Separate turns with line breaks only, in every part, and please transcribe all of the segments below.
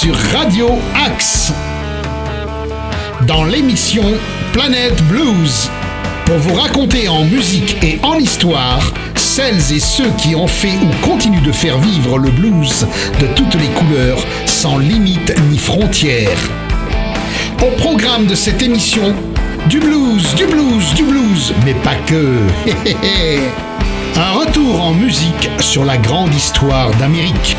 sur Radio Axe dans l'émission Planète Blues pour vous raconter en musique et en histoire celles et ceux qui ont fait ou continuent de faire vivre le blues de toutes les couleurs sans limite ni frontières. Au programme de cette émission, du blues, du blues, du blues, mais pas que. Un retour en musique sur la grande histoire d'Amérique.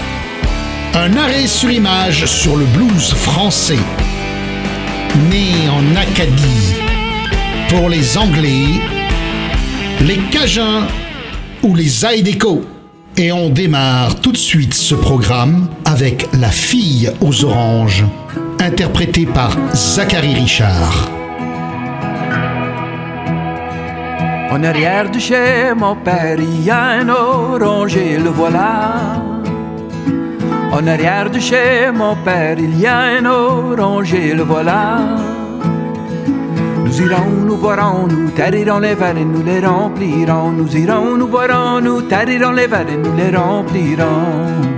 Un arrêt sur image sur le blues français. Né en Acadie. Pour les Anglais, les Cajuns ou les Zydeco. Et on démarre tout de suite ce programme avec La fille aux oranges, interprétée par Zachary Richard.
En arrière de chez mon père, il y a un oranger, le voilà. En arrière de chez mon père, il y a un oranger, le voilà. Nous irons, nous boirons, nous tarirons les verres et nous les remplirons. Nous irons, nous boirons, nous tarirons les verres et nous les remplirons.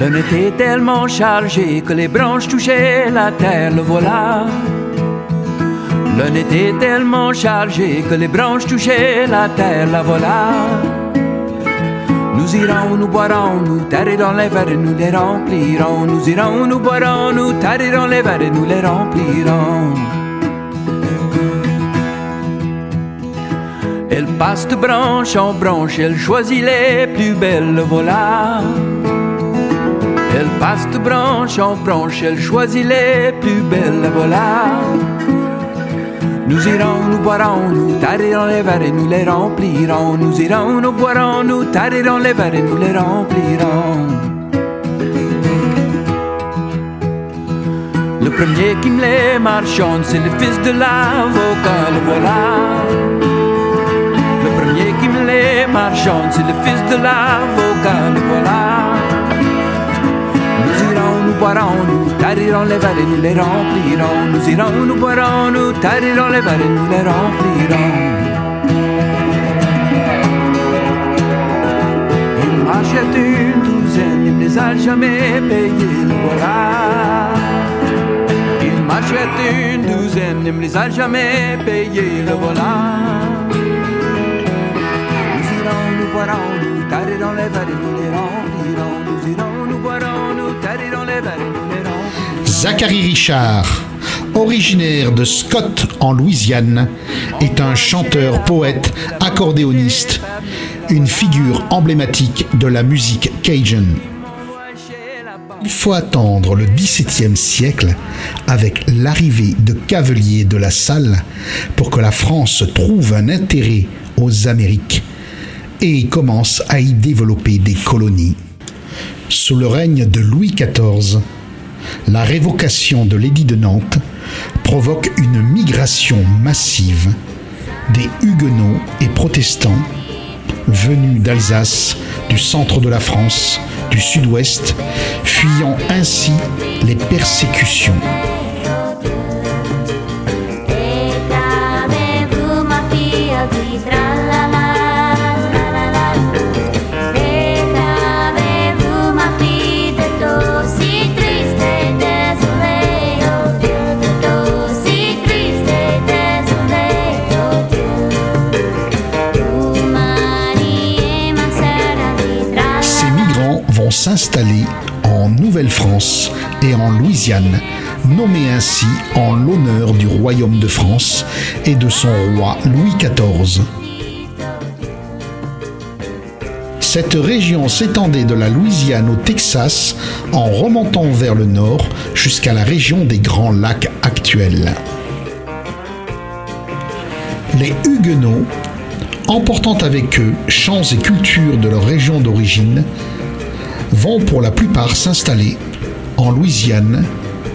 Le était tellement chargé que les branches touchaient la terre, le voilà. Le était tellement chargé que les branches touchaient la terre, la voilà. Nous irons, nous boirons, nous tarirons les verres nous les remplirons. Nous irons, nous boirons, nous tarirons les verres nous les remplirons. Elle passe de branche en branche, elle choisit les plus belles, voilà. Elle passe de branche en branche, elle choisit les plus belles, voilà. Nous irons, nous boirons, nous tarirons les verres et nous les remplirons. Nous irons, nous boirons, nous tarirons les verres et nous les remplirons. Le premier qui me les marchande, c'est le fils de l'avocat, le voilà. Le premier qui me les marchande, c'est le fils de l'avocat, le voilà. Boirons, nous tarirons les verres et nous les. Nous irons, nous nous les. Il m'achète une douzaine, il ne les a jamais payés, le voilà. Il m'achète une douzaine, il ne les a jamais payés, le voilà. Nous irons, nous boirons, nous tarirons les verres nous les remplirons. Nous irons, nous boirons, nous
Zachary Richard, originaire de Scott en Louisiane, est un chanteur, poète, accordéoniste, une figure emblématique de la musique cajun. Il faut attendre le XVIIe siècle, avec l'arrivée de cavaliers de la Salle, pour que la France trouve un intérêt aux Amériques et commence à y développer des colonies. Sous le règne de Louis XIV, la révocation de l'édit de Nantes provoque une migration massive des huguenots et protestants venus d'Alsace, du centre de la France, du sud-ouest, fuyant ainsi les persécutions. Vont s'installer en Nouvelle-France et en Louisiane, nommés ainsi en l'honneur du royaume de France et de son roi Louis XIV. Cette région s'étendait de la Louisiane au Texas en remontant vers le nord jusqu'à la région des Grands Lacs actuels. Les Huguenots, emportant avec eux chants et cultures de leur région d'origine, vont pour la plupart s'installer en Louisiane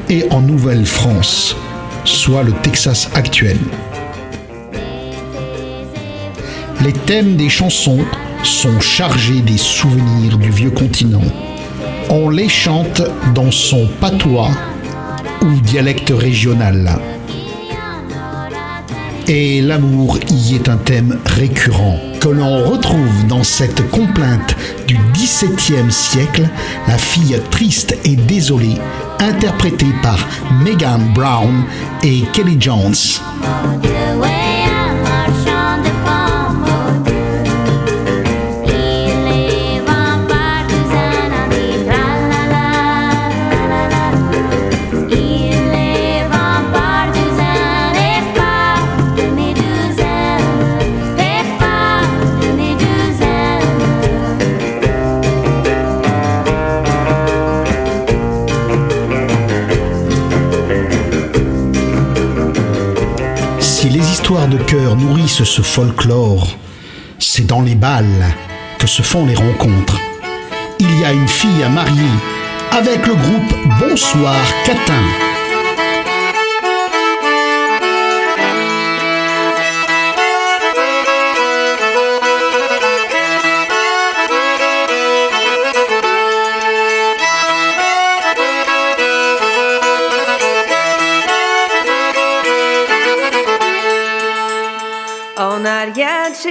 et en Nouvelle-France, soit le Texas actuel. Les thèmes des chansons sont chargés des souvenirs du vieux continent. On les chante dans son patois ou dialecte régional.
Et l'amour y est un thème récurrent que l'on retrouve dans cette complainte du XVIIe siècle, la fille triste et désolée, interprétée par Megan Brown et Kelly Jones. Ce folklore, c'est dans les balles que se font les rencontres. Il y a une fille à marier avec le groupe Bonsoir Catin.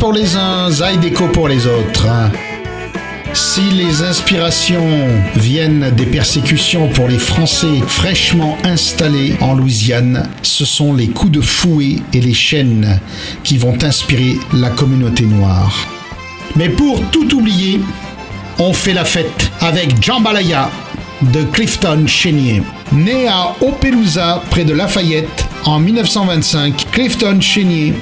Pour les uns, Zydeco pour les autres. Si les inspirations viennent des persécutions pour les Français fraîchement installés en Louisiane, ce sont les coups de fouet et les chaînes qui vont inspirer la communauté noire. Mais pour tout oublier, on fait la fête avec Jambalaya de Clifton Chénier. Né à Opelousas, près de Lafayette, en 1925, Clifton Chénier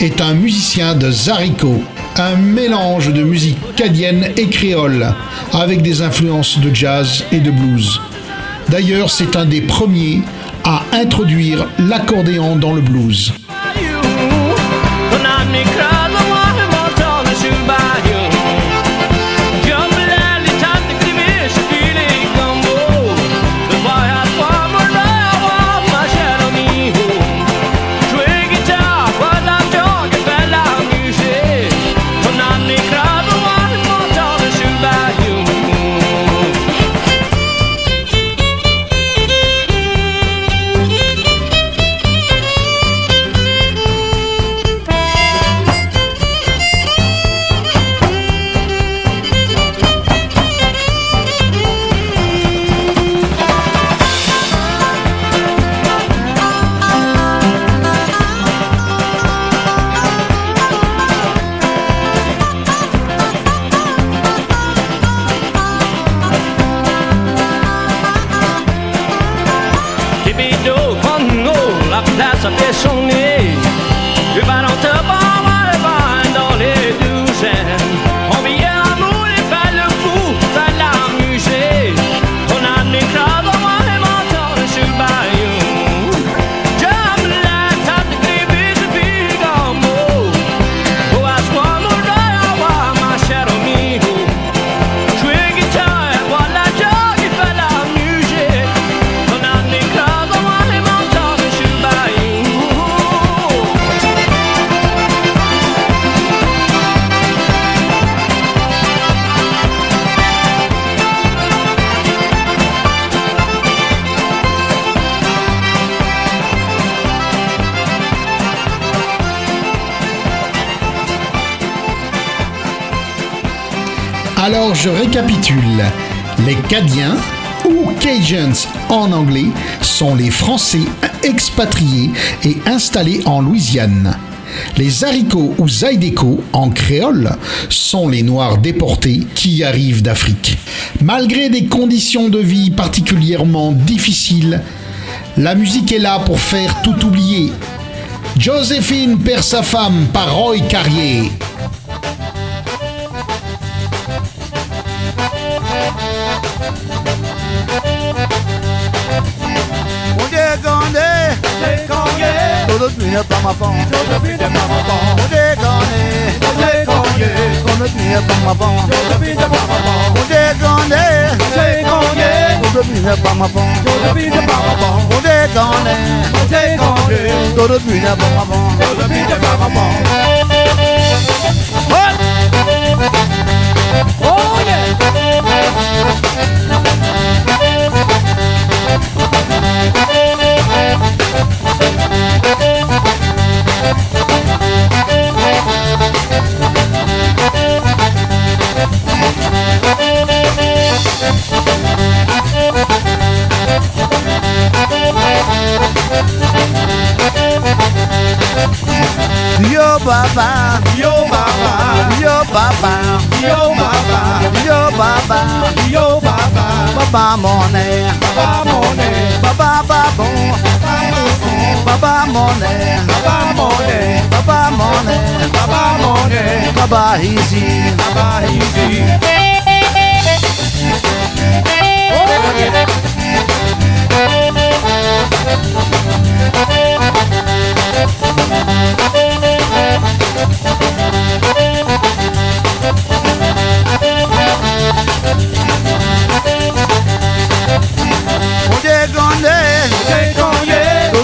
est un musicien de Zarico, un mélange de musique cadienne et créole, avec des influences de jazz et de blues. D'ailleurs, c'est un des premiers à introduire l'accordéon dans le blues.
Récapitule. Les Cadiens, ou Cajuns en anglais, sont les Français expatriés et installés en Louisiane. Les haricots ou zaïdeko en créole sont les Noirs déportés qui arrivent d'Afrique. Malgré des conditions de vie particulièrement difficiles, la musique est là pour faire tout oublier. Joséphine perd sa femme par Roy Carrier.
Déconne, tout le monde par ma femme, tout le monde par ma femme. On déconne, déconne, tout le monde par ma femme, tout le monde par ma femme. On déconne, déconne, tout le monde par ma femme, tout le monde par ma femme. On déconne, déconne, tout le monde par ma femme, tout le monde par ma femme. Oh yeah! Yo baba, yo baba, yo baba, yo baba, yo baba, yo baba, baba money, baba money, baba babon, baba money, baba money, baba money, baba money, baba easy, baba easy. Oh,
On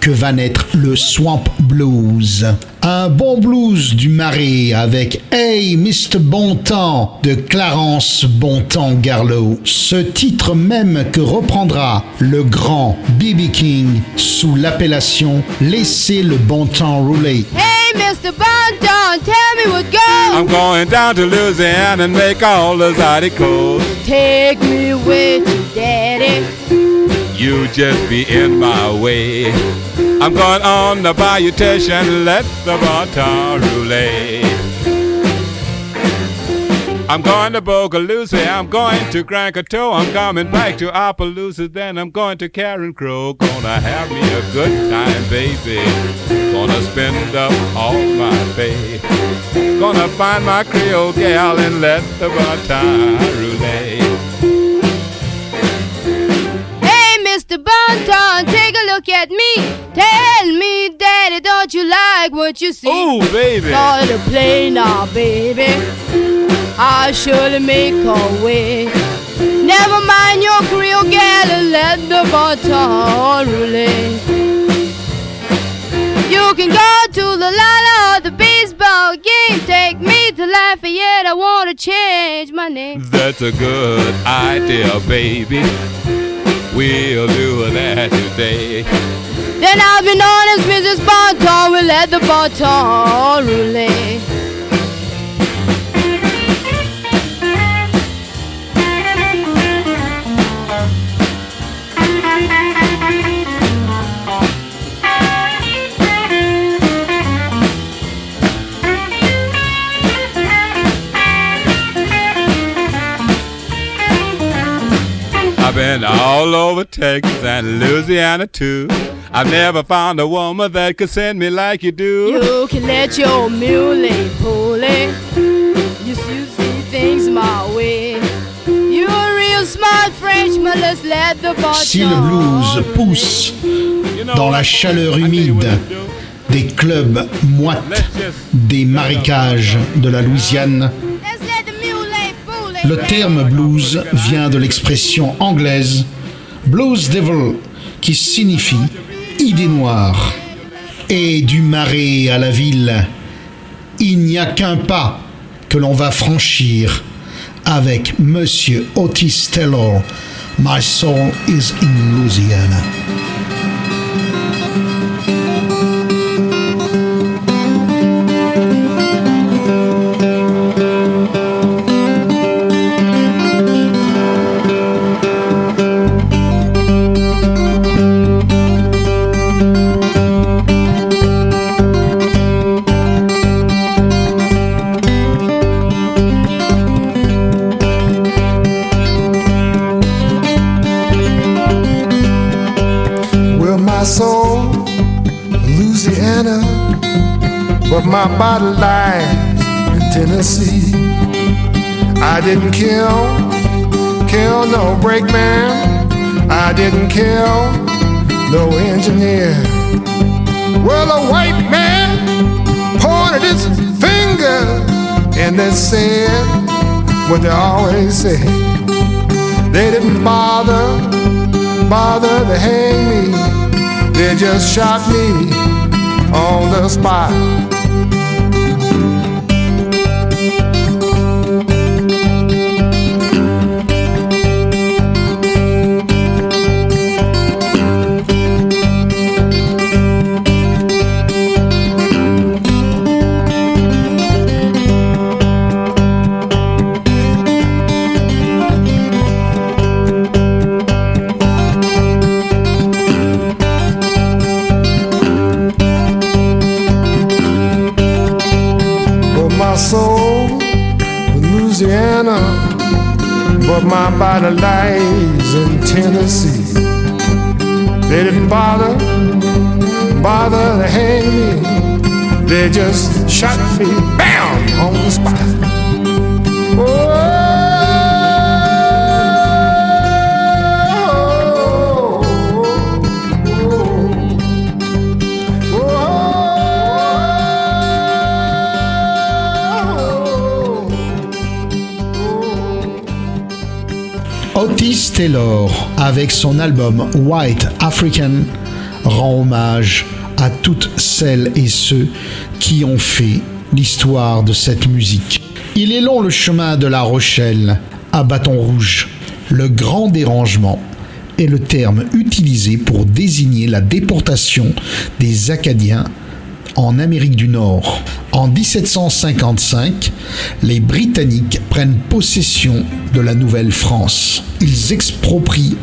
que va naître le Swamp Blues. Un bon blues du marais avec Hey Mr. Bontemps de Clarence Bontemps Garlow. Ce titre même que reprendra le grand B.B. King sous l'appellation Laissez le bon temps rouler.
Hey, Mr. Bonton, tell me what goes.
I'm going down to Louisiana and make all the.
Take me with you, Daddy.
You just be in my way. I'm going on the bayou and let the baton roulette. I'm going to Bogalusa, I'm going to Krakatoa, I'm coming back to Opelousas, then I'm going to Karen Crow. Gonna have me a good time, baby. Gonna spend up all my pay. Gonna find my Creole gal and let the baton roulette.
Bonton, take a look at me. Tell me, Daddy, don't you like what you see?
Ooh, baby.
Start to play now, baby. I'll surely make a way. Never mind your Creole gal and let the baton roulette. You can go to the Lala or the baseball game. Take me to Lafayette. I want to change my name.
That's a good idea, baby. We'll do that today.
Then I'll be known as Mrs. Bonton. We'll let the baton roulette.
Been all over Texas and Louisiana too. I've never found a woman that could send me like you do.
You can let your muley pulley. You see see things my way. You're a real smart Frenchman. Let's let the
Si le blues pousse dans la chaleur humide des clubs moites, des marécages de la Louisiane, Le terme blues vient de l'expression anglaise blues devil qui signifie idée noire. Et du marais à la ville, il n'y a qu'un pas que l'on va franchir avec Monsieur Otis Taylor. My soul is in Louisiana.
My body lies in Tennessee. I didn't kill, kill no brakeman. I didn't kill no engineer. Well, a white man pointed his finger and they said what they always say. They didn't bother bother to hang me. They just shot me on the spot. My body lies in Tennessee. They didn't bother, bother to hang me. They just shot me, bam, on the spot.
Taylor, avec son album White African, rend hommage à toutes celles et ceux qui ont fait l'histoire de cette musique. Il est long le chemin de La Rochelle à Bâton Rouge. Le grand dérangement est le terme utilisé pour désigner la déportation des Acadiens en Amérique du Nord. En 1755, les Britanniques prennent possession de la Nouvelle-France. Ils exproprient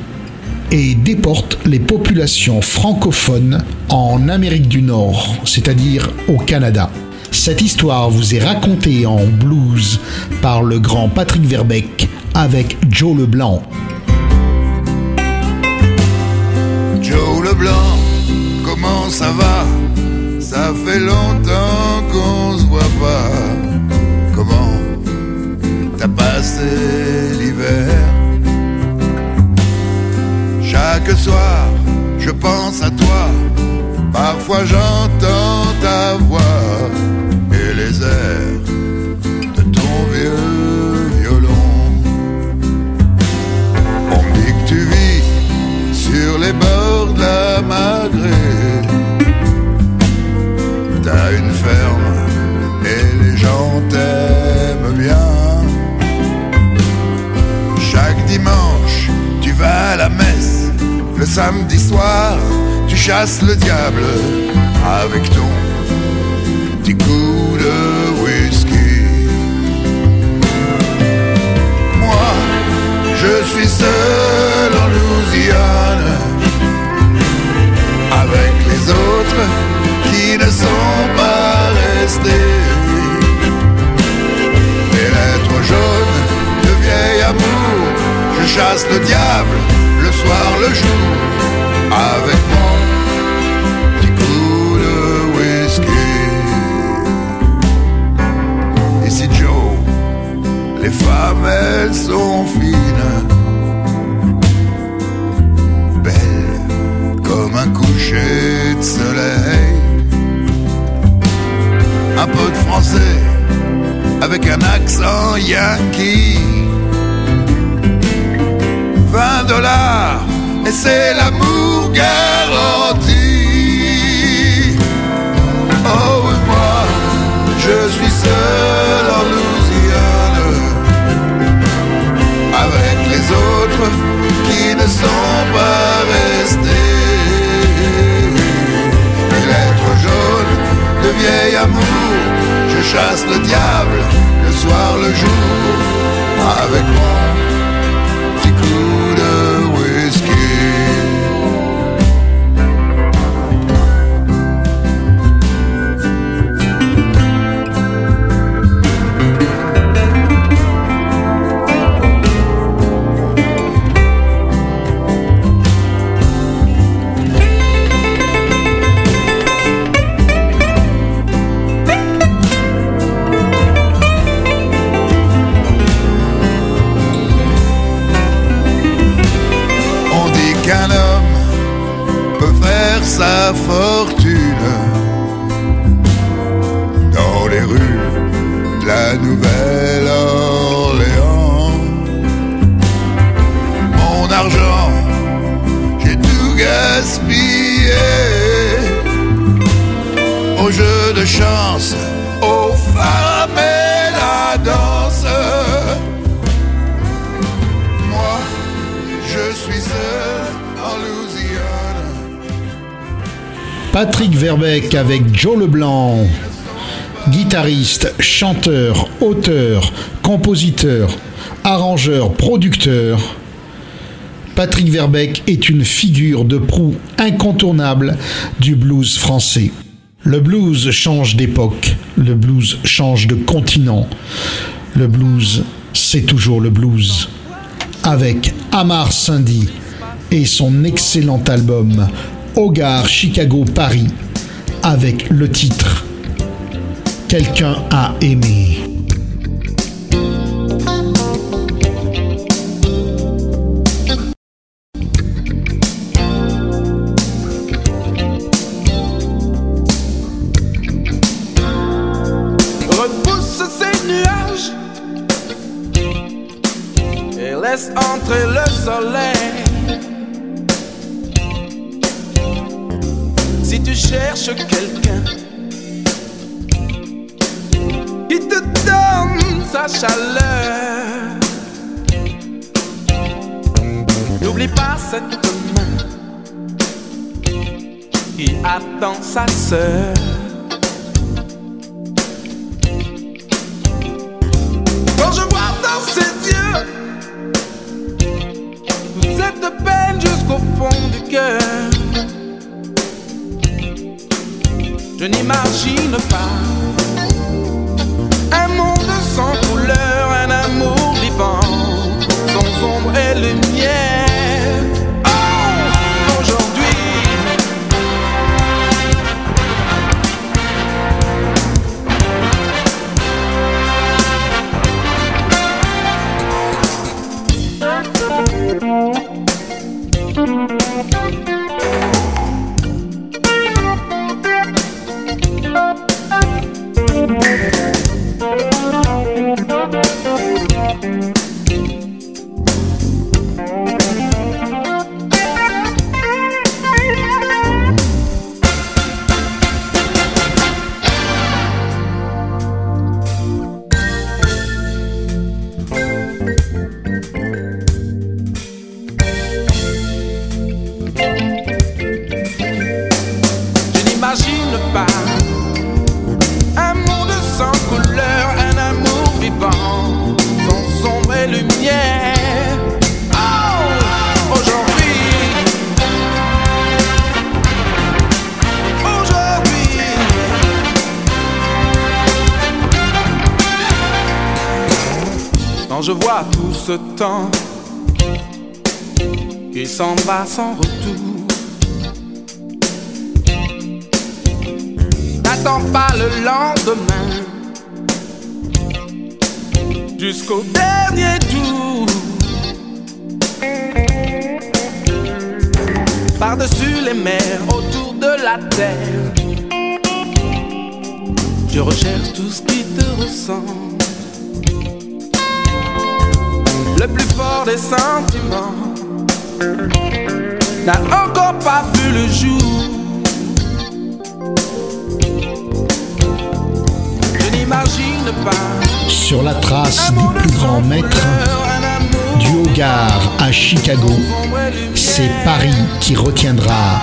et déportent les populations francophones en Amérique du Nord, c'est-à-dire au Canada. Cette histoire vous est racontée en blues par le grand Patrick Verbeck avec Joe Leblanc.
Joe Leblanc, comment ça va? Ça fait longtemps qu'on se voit pas. Comment t'as passé l'hiver? Chaque soir, je pense à toi. Parfois j'entends ta voix et les airs de ton vieux violon. On dit que tu vis sur les bords de la Madré. Une ferme et les gens t'aiment bien. Chaque dimanche, tu vas à la messe. Le samedi soir, tu chasses le diable avec ton petit coup de whisky. Moi, je suis seul en Louisiane avec les autres qui ne sont pas restés. Des lettres jaunes de vieil amour, je chasse le diable le soir, le jour, avec mon petit coup de whisky. Ici Joe, les femmes elles sont fines, belles comme un coucher de soleil. Un peu de français avec un accent yankee 20 dollars et c'est l'amour garanti. Oh moi, je suis seul en Louisiane avec les autres qui ne sont pas restés. De vieil amour, je chasse le diable le soir, le jour, avec mon faire
Verbeck avec Joe Leblanc, guitariste, chanteur, auteur, compositeur, arrangeur, producteur. Patrick Verbeck est une figure de proue incontournable du blues français. Le blues change d'époque, le blues change de continent. Le blues, c'est toujours le blues. Avec Amar Cindy et son excellent album Hogar Chicago Paris avec le titre Quelqu'un a aimé.
Qui attend sa sœur. Quand je vois dans ses yeux toute cette peine jusqu'au fond du cœur, je n'imagine pas un monde sans temps qui s'en va sans retour. N'attends pas le lendemain jusqu'au dernier tour. Par-dessus les mers, autour de la terre, je recherche tout ce qui te ressemble. Le plus fort des sentiments
n'a encore pas vu le jour. Je n'imagine pas
Sur la trace des plus grands maîtres, du Hogarth à Chicago, c'est Paris qui retiendra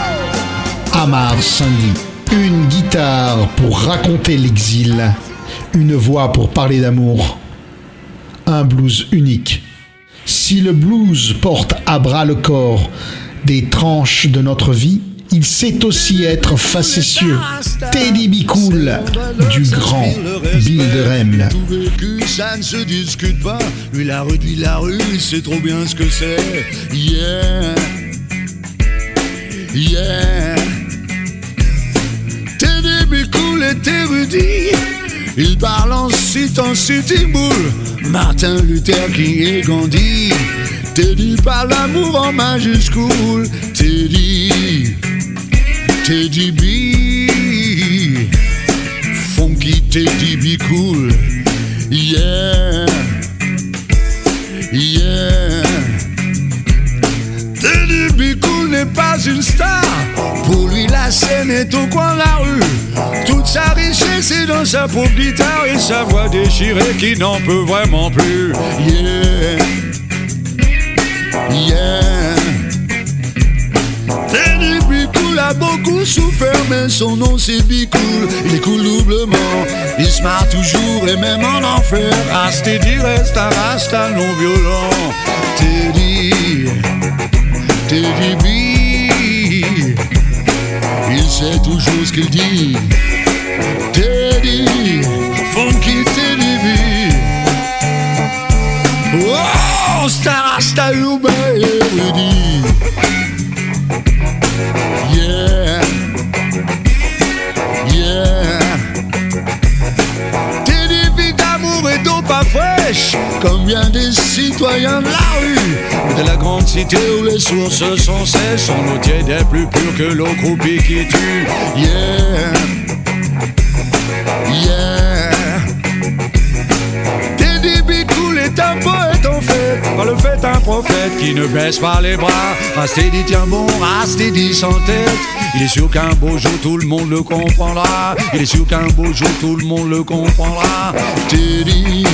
Amar Sandy. Une guitare pour raconter l'exil, une voix pour parler d'amour, un blues unique. Si le blues porte à bras le corps des tranches de notre vie, il sait aussi être facétieux. Teddy B. Cool du grand Bill de
ça ne se discute pas. Lui, la rue, lui, la rue, sait trop bien ce que c'est. Yeah. Yeah. Teddy B. Cool est érudit. Il parle en citant City Bull, Martin Luther King et Gandhi. Teddy parle d'amour en majuscule. Teddy. Teddy B. Funky Teddy B cool. Yeah. Yeah. Pas une star. Pour lui, la scène est au coin de la rue. Toute sa richesse est dans sa pauvre guitare et sa voix déchirée qui n'en peut vraiment plus. Yeah. Yeah. Teddy B cool a beaucoup souffert, mais son nom c'est B cool. Il cool doublement, il se marre toujours et même en enfer. Ras Teddy reste un rasta non violent. Teddy, Teddy il sait toujours ce qu'il dit. Teddy, funky Teddy B. Oh, star rasta you baby. Yeah. Yeah. D'eau pas fraîche, comme bien des citoyens de la rue. De la grande cité où les sources sont sèches, son eau tiède est plus pure que l'eau croupie qui tue. Yeah. Yeah. Teddy B cool est un poète par le fait un prophète qui ne baisse pas les bras. Rastedi tient bon, Rastedi sans tête. Il est sûr qu'un beau jour tout le monde le comprendra. Il est sûr qu'un beau jour tout le monde le comprendra. Teddy,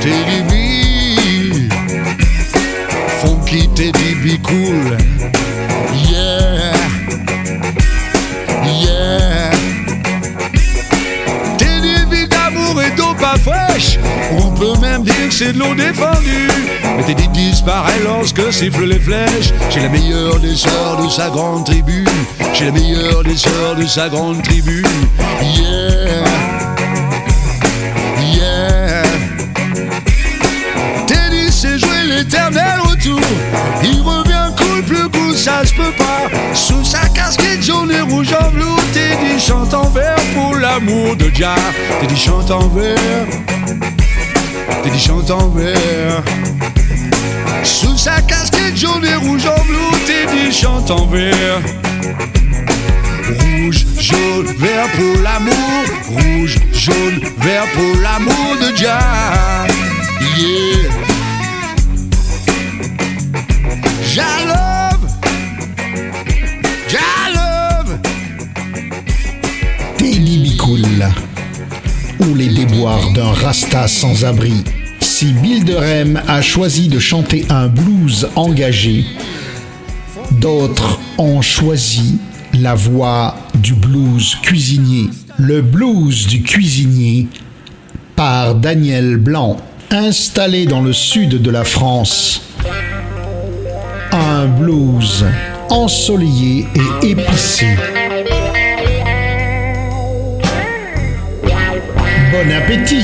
Teddy B, funky Teddy B cool. Peut même dire que c'est de l'eau défendue. Mais Teddy disparaît lorsque sifflent les flèches. Chez la meilleure des sœurs de sa grande tribu. Chez la meilleure des sœurs de sa grande tribu. Yeah. Yeah. Teddy sait jouer l'éternel retour. Il revient cool, plus cool, ça se peut pas. Sous sa casquette jaune et rouge en velours, Teddy chante en vers pour l'amour de Jah. Teddy chante en vers. Chante en vers. Sous sa casquette jaune et rouge en velours, Teddy chante en vers. Rouge, jaune, vert pour l'amour. Rouge, jaune, vert pour l'amour de Jah. Yeah. Jah love. Jah love.
Teddy B. Les déboires d'un rasta sans abri. Si Bill de Rem a choisi de chanter un blues engagé, d'autres ont choisi la voix du blues cuisinier. Le blues du cuisinier par Daniel Blanc, installé dans le sud de la France. Un blues ensoleillé et épicé. Bon appétit.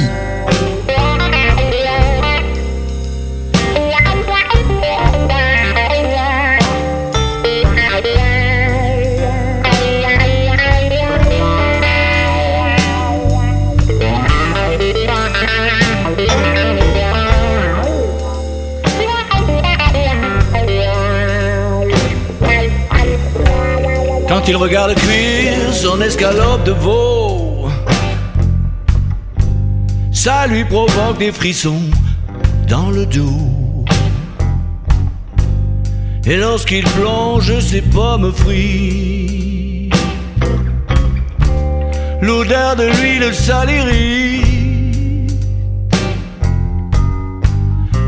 Quand il regarde cuire son escalope de veau, ça lui provoque des frissons dans le dos.
Et lorsqu'il plonge ses pommes frites, l'odeur de l'huile salirie.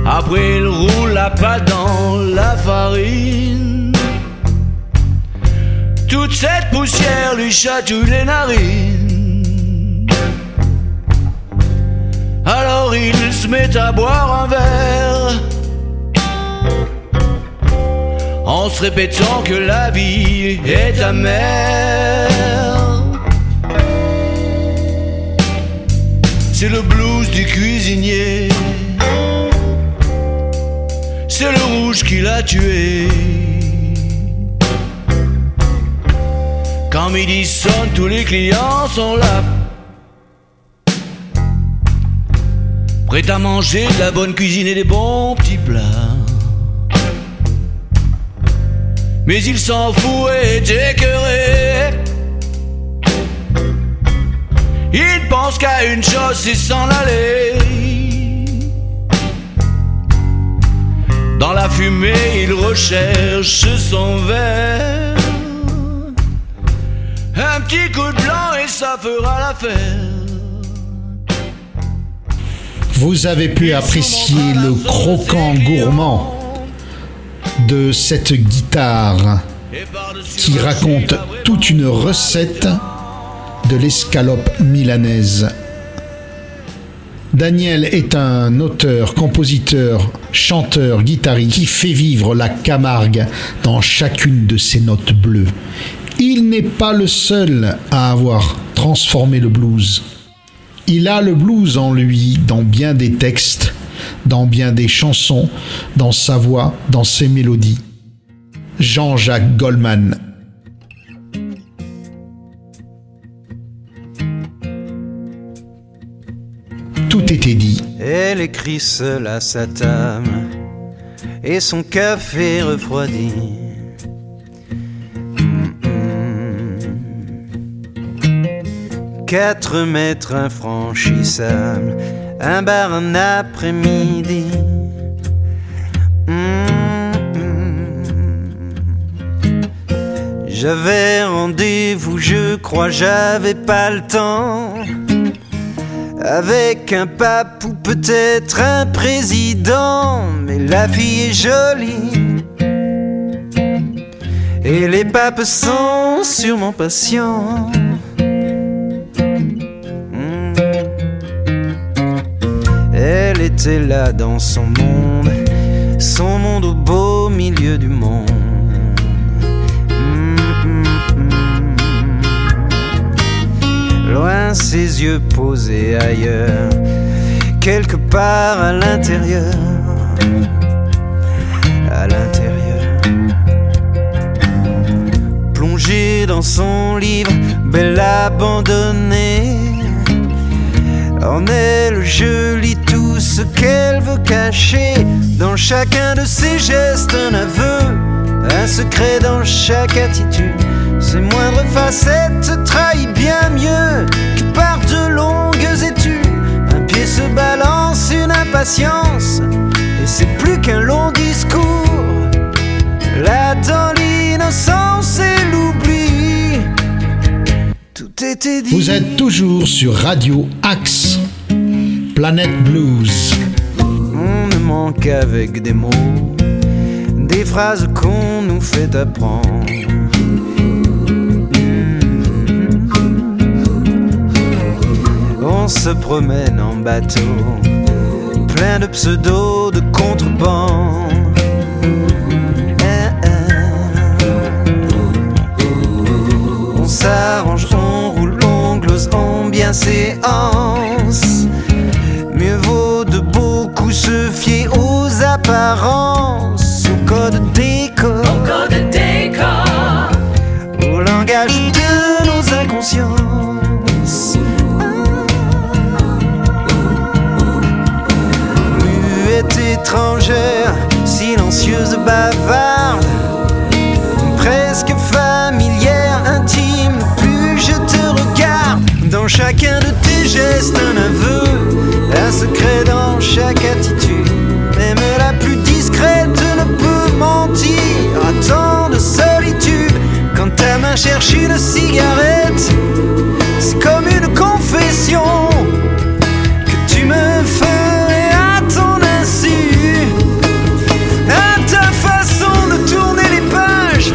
Après, il roule la pâte dans la farine. Toute cette poussière lui chatouille les narines. Il se met à boire un verre en se répétant que la vie est amère. C'est le blues du cuisinier, c'est le rouge qui l'a tué. Quand midi sonne, tous les clients sont là. Prêt à manger de la bonne cuisine et des bons petits plats. Mais il s'en fout et est écœuré. Il pense qu'à une chose, c'est s'en aller. Dans la fumée, il recherche son verre. Un petit coup de blanc et ça fera l'affaire.
Vous avez pu apprécier le croquant gourmand de cette guitare qui raconte toute une recette de l'escalope milanaise. Daniel est un auteur, compositeur, chanteur, guitariste qui fait vivre la Camargue dans chacune de ses notes bleues. Il n'est pas le seul à avoir transformé le blues. Il a le blues en lui dans bien des textes, dans bien des chansons, dans sa voix, dans ses mélodies. Jean-Jacques Goldman. Tout était dit.
Elle écrit à sa table et son café refroidi. Quatre mètres infranchissables, un bar un après-midi. J'avais rendez-vous, je crois, j'avais pas le temps. Avec un pape ou peut-être un président, mais la fille est jolie. Et les papes sont sûrement patients. Était là dans son monde, son monde au beau milieu du monde. Loin ses yeux posés ailleurs, quelque part à l'intérieur. À l'intérieur. Plongée dans son livre, belle abandonnée. En elle, je lis tout ce qu'elle veut cacher. Dans chacun de ses gestes, un aveu, un secret dans chaque attitude. Ses moindres facettes trahit bien mieux que par de longues études. Un pied se balance, une impatience, et c'est plus qu'un long discours. Là dans l'innocence et l'oubli, tout était dit.
Vous êtes toujours sur Radio Axe, Planète Blues.
On ne manque avec des mots, des phrases qu'on nous fait apprendre. On se promène en bateau, plein de pseudos de contrebande. Eh, eh. On s'arrange, on roule, on glose, on bien séance. apparence code décor. Au code décor. Au langage de nos inconsciences. Muette étrangère, silencieuse, bavarde. Presque familière, intime, plus je te regarde. Dans chacun de tes gestes, un aveu, un secret dans chaque attitude. cherche une cigarette, c'est comme une confession que tu me fais à ton insu, à ta façon de tourner les pages.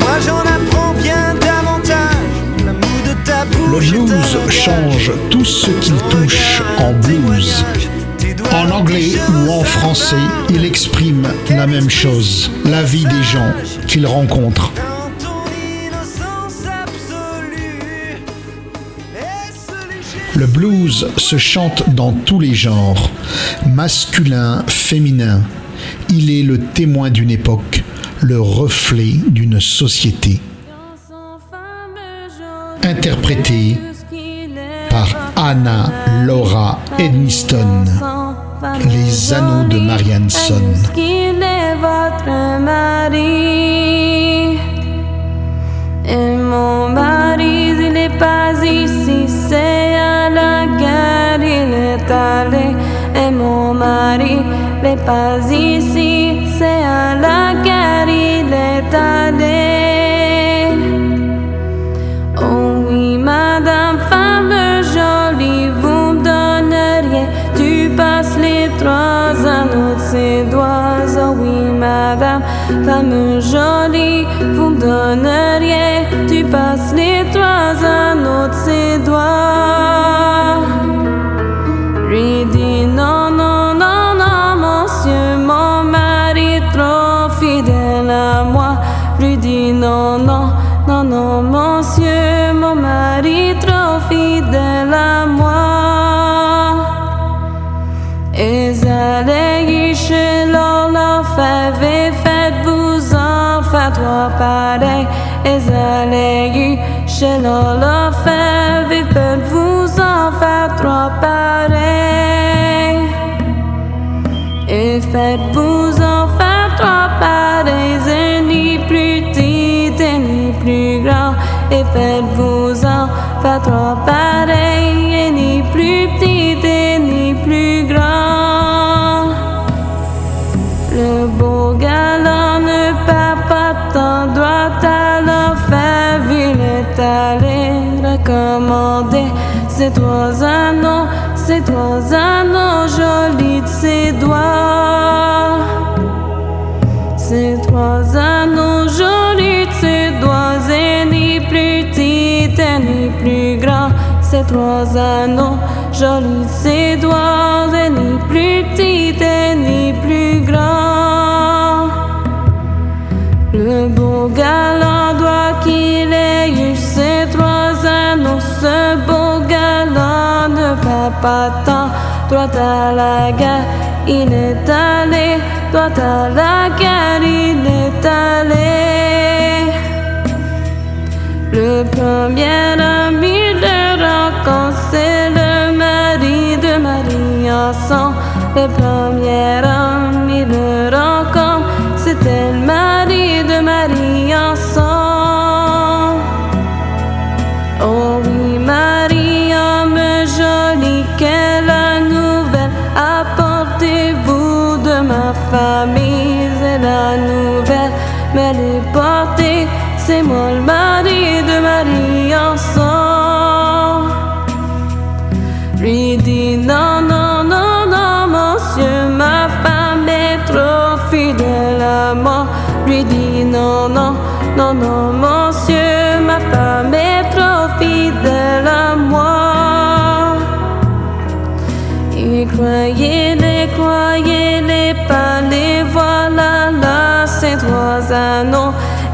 Moi j'en apprends bien davantage. L'amour de ta bouche. Le blues change
tout ce qu'il touche en blues. En anglais ou en français, il exprime la même chose, la vie des gens qu'il rencontre. Le blues se chante dans tous les genres, masculin, féminin. Il est le témoin d'une époque, le reflet d'une société. Interprété par Anna Laura Edmiston, Les Anneaux de Marianson.
Et mon mari, il n'est pas ici, c'est allé. Et mon mari n'est pas ici, c'est à la guerre, il est allé. Oh oui, madame, femme jolie, vous me donneriez Tu passes les trois anneaux de ses doigts Oh oui, madame, femme jolie, vous me donneriez Esaleghi chez l'enfer, faites-vous en faire trois pareils. Et faites-vous en faire trois pareils, et ni plus petit et ni plus grand. Et faites-vous en faire trois pareils, Ces trois anneaux jolis ses doigts, et ni plus petit et ni plus grand. Le beau galant doit qu'il ait eu ces trois anneaux. Ce beau galant ne perd pas temps. Droit à la guerre, il est allé. Droit à la guerre, il est Le premier ami de rencontre, c'est le mari de Marie ensemble. Le premier ami hacemos.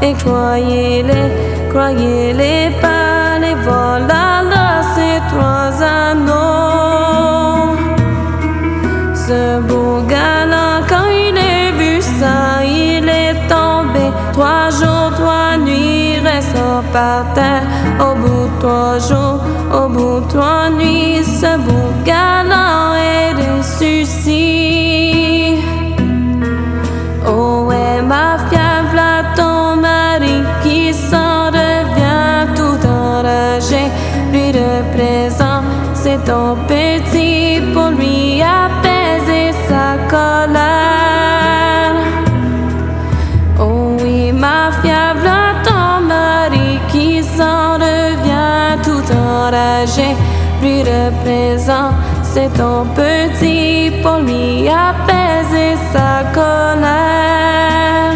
Et croyez-les, croyez-les pas, les voilà là, ces trois anneaux. Ce beau galant, quand il a vu ça, il est tombé. Trois jours, trois nuits, restant par terre. Au bout de trois jours, au bout de trois nuits, présent, c'est ton petit pour lui apaiser sa colère.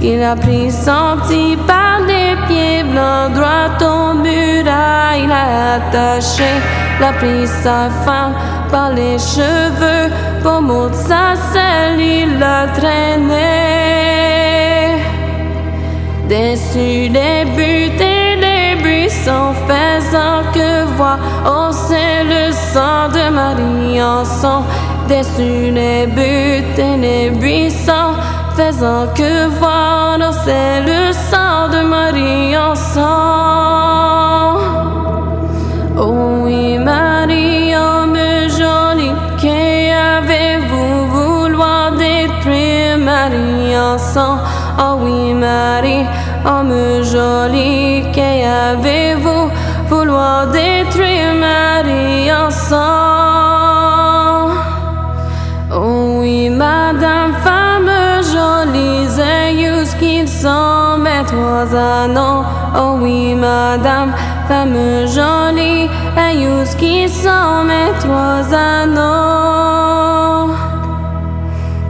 Il a pris son petit par les pieds blancs droit au muraille, il a attaché l'a pris sa femme par les cheveux, pour mot sa selle, il l'a traîné. Dessus des buts et faisant que voir, oh c'est le sang de Marie en sang. Dessus les buts buissons, faisant que voir, oh c'est le sang de Marie en sang. Oh oui, Marie, homme joli, qu'avez-vous vouloir détruire Marie en sang? Oh oui, Marie, homme joli, qu'avez-vous vouloir détruire? En sang? Oh oui, madame, femme jolie, zéus qu'ils sont mes trois anneaux. Oh oui, madame, femme jolie, zéus qu'ils sont mes trois anneaux.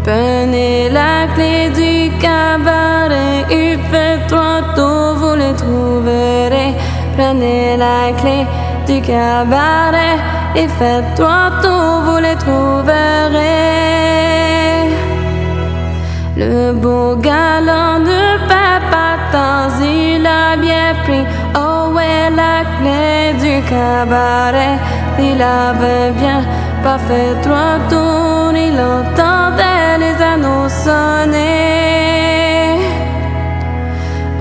Prenez la clé du cabaret, il fait trois tours, vous les trouverez. Prenez la clé du cabaret, et faites trois tours, vous les trouverez. Le beau galant de papa il a bien pris, oh ouais, la clé du cabaret. Il avait bien pas fait trois tours, il entendait les anneaux sonner.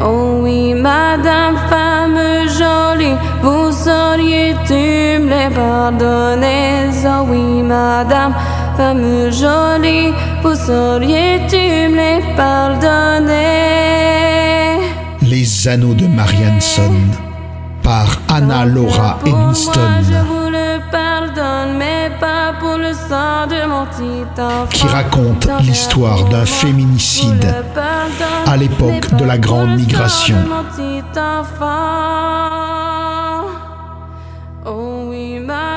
Oh oui, madame, femme jolie, vous sauriez-tu me les pardonner? Oh oui, madame, femme jolie, vous sauriez-tu me les pardonner?
Les anneaux de Marianson par Anna Laura Evanston qui raconte l'histoire d'un féminicide à l'époque de la Grande Migration.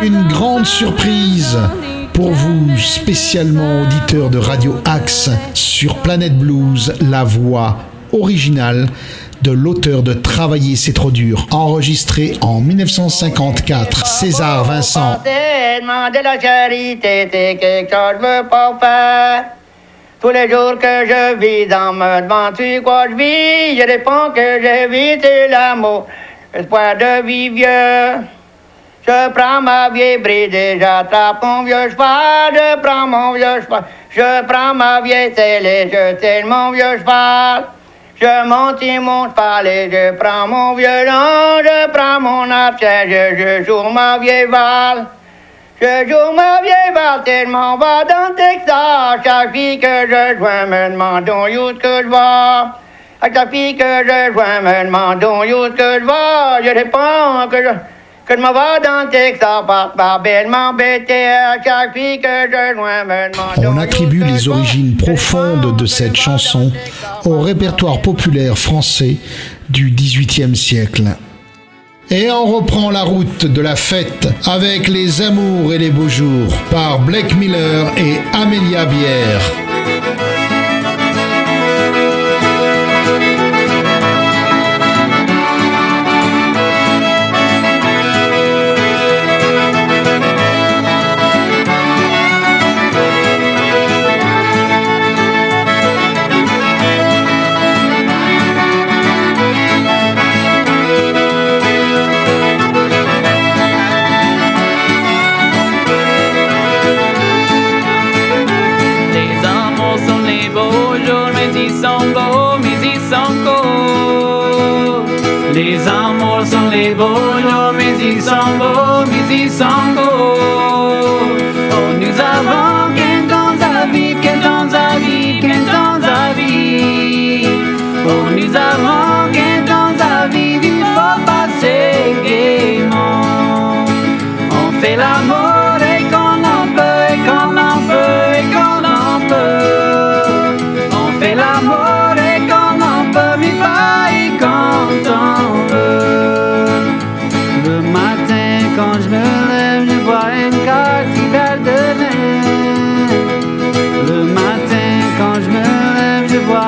Une grande surprise pour vous, spécialement auditeurs de Radio Axe sur Planète Blues, la voix originale de l'auteur de Travailler c'est trop dur, enregistré en 1954, César Vincent.
Tous les jours que je vis, quoi je vis? Je réponds que l'amour. Je prends ma vieille bride et j'attrape mon vieux cheval. Je prends mon vieux cheval, je prends ma vieille selle je selle mon vieux cheval. Je monte mon cheval et je prends mon violon, je prends mon absent, je, joue ma vieille balle. Je joue ma vieille balle tellement va dans Texas. Chaque fille que je joins me demande où est-ce que je vais. À chaque fille que je joins me demande où est-ce que je vais. Je réponds que je, que je m'en vais dans le Texas parce que ma belle m'embêtait. À chaque fille que je joins me demande
On attribue les origines profondes de cette chanson au répertoire populaire français du XVIIIe siècle. Et on reprend la route de la fête avec Les Amours et les Beaux Jours par Blake Miller et Amelia Bière.
Beaux,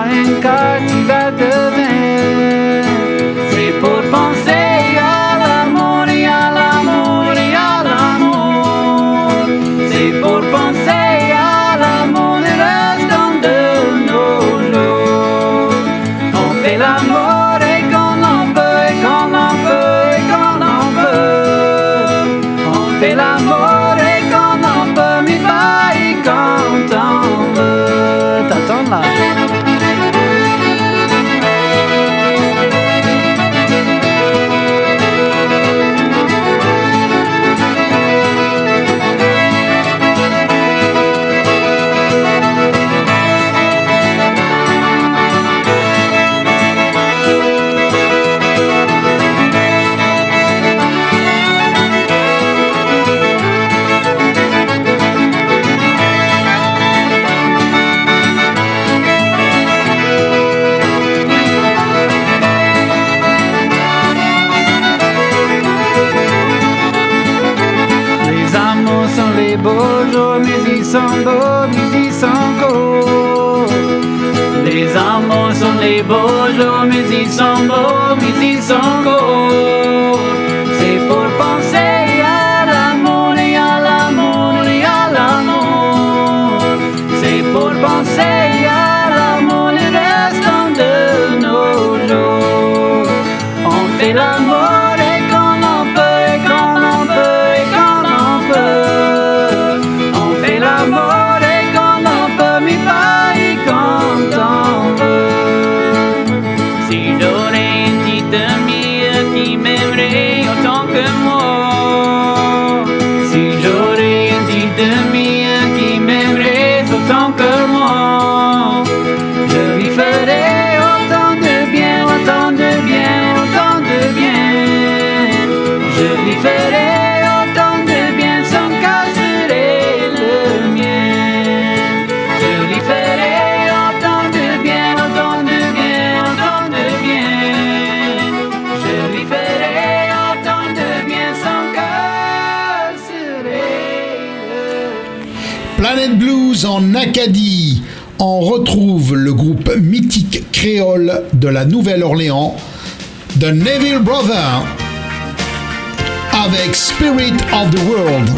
I ain't got On
retrouve le groupe mythique créole de la Nouvelle-Orléans, The Neville Brothers, avec Spirit of the World.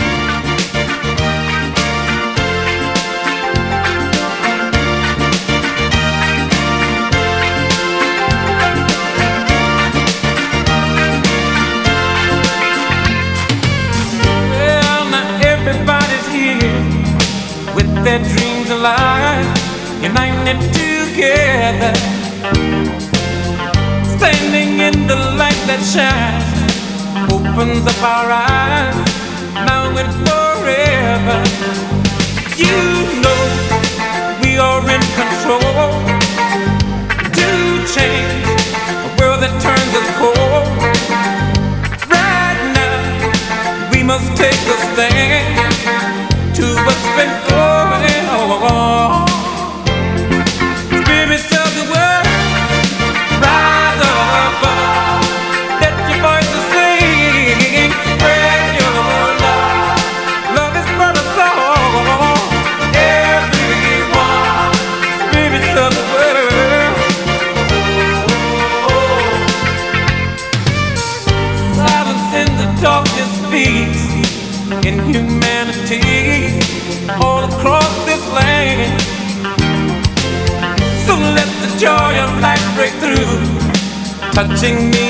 alive, united together, standing in the light that shines, opens up our eyes, now and forever. You know we are in control to change a world that turns us cold. Right now, we must take a stand to what's been. touching me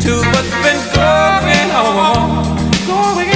to what's been going
on, going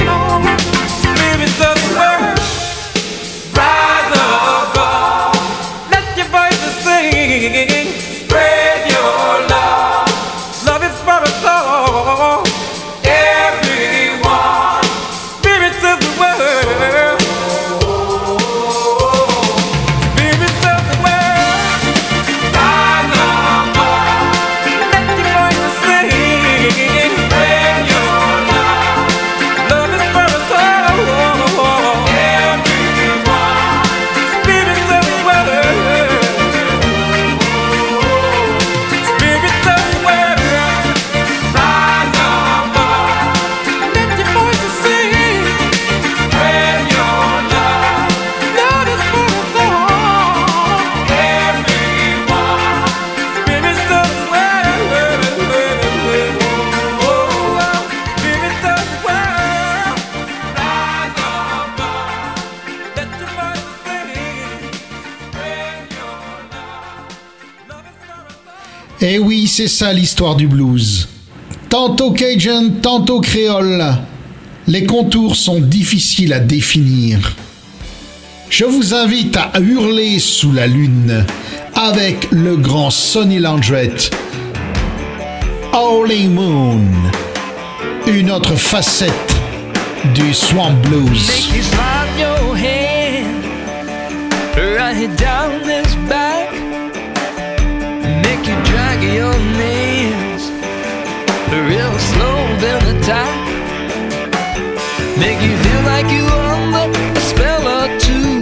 c'est ça l'histoire du blues. Tantôt Cajun, tantôt créole, les contours sont difficiles à définir. Je vous invite à hurler sous la lune avec le grand Sonny Landrette. Howling Moon, une autre facette du Swamp Blues.
you drag your knees real slow, then attack. Make you feel like you're under a spell or two.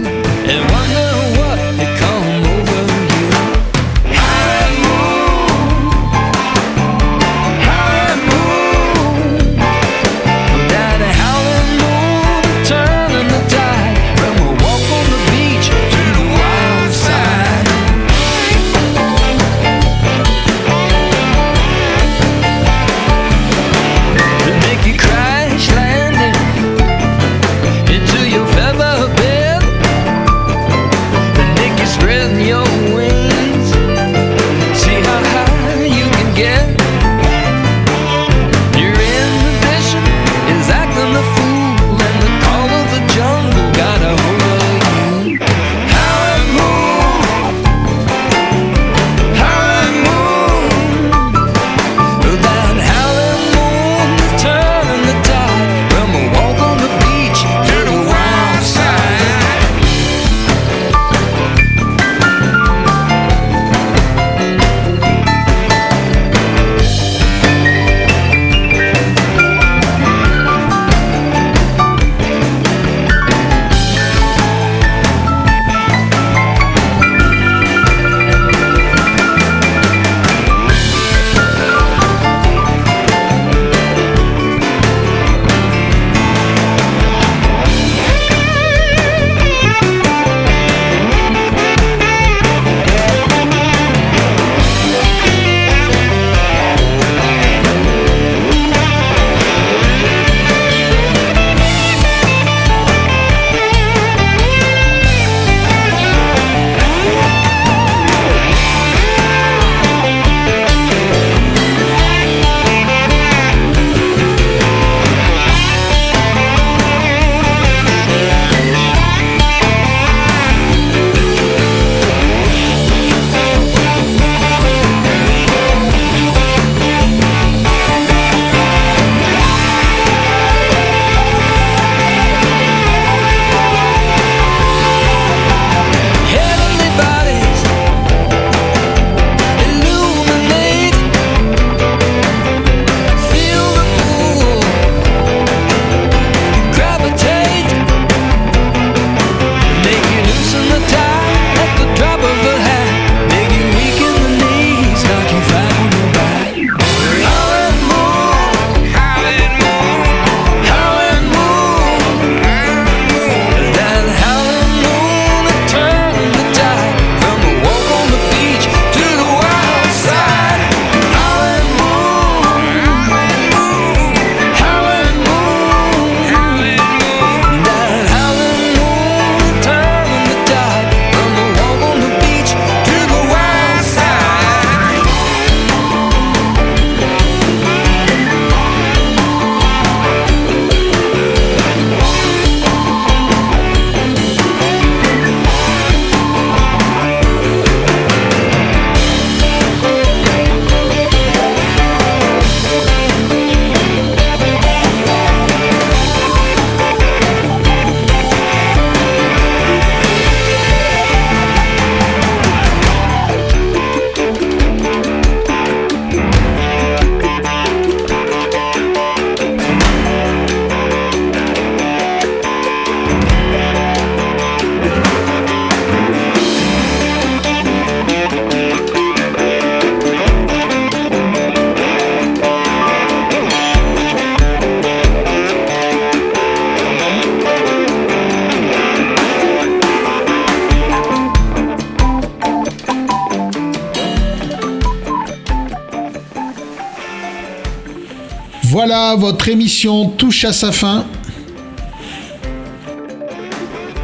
votre émission touche à sa fin.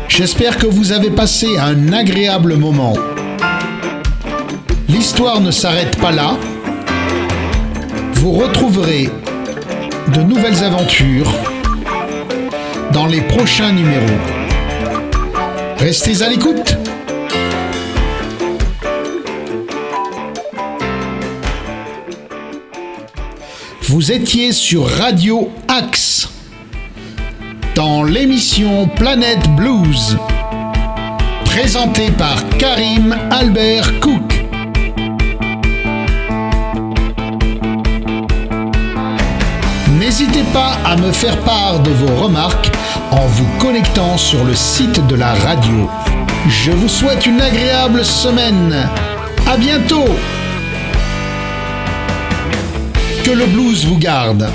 J'espère que vous avez passé un agréable moment. L'histoire ne s'arrête pas là. Vous retrouverez de nouvelles aventures dans les prochains numéros. Restez à l'écoute Vous étiez sur Radio Axe dans l'émission Planète Blues, présentée par Karim Albert Cook. N'hésitez pas à me faire part de vos remarques en vous connectant sur le site de la radio. Je vous souhaite une agréable semaine. À bientôt. Que le blues vous garde.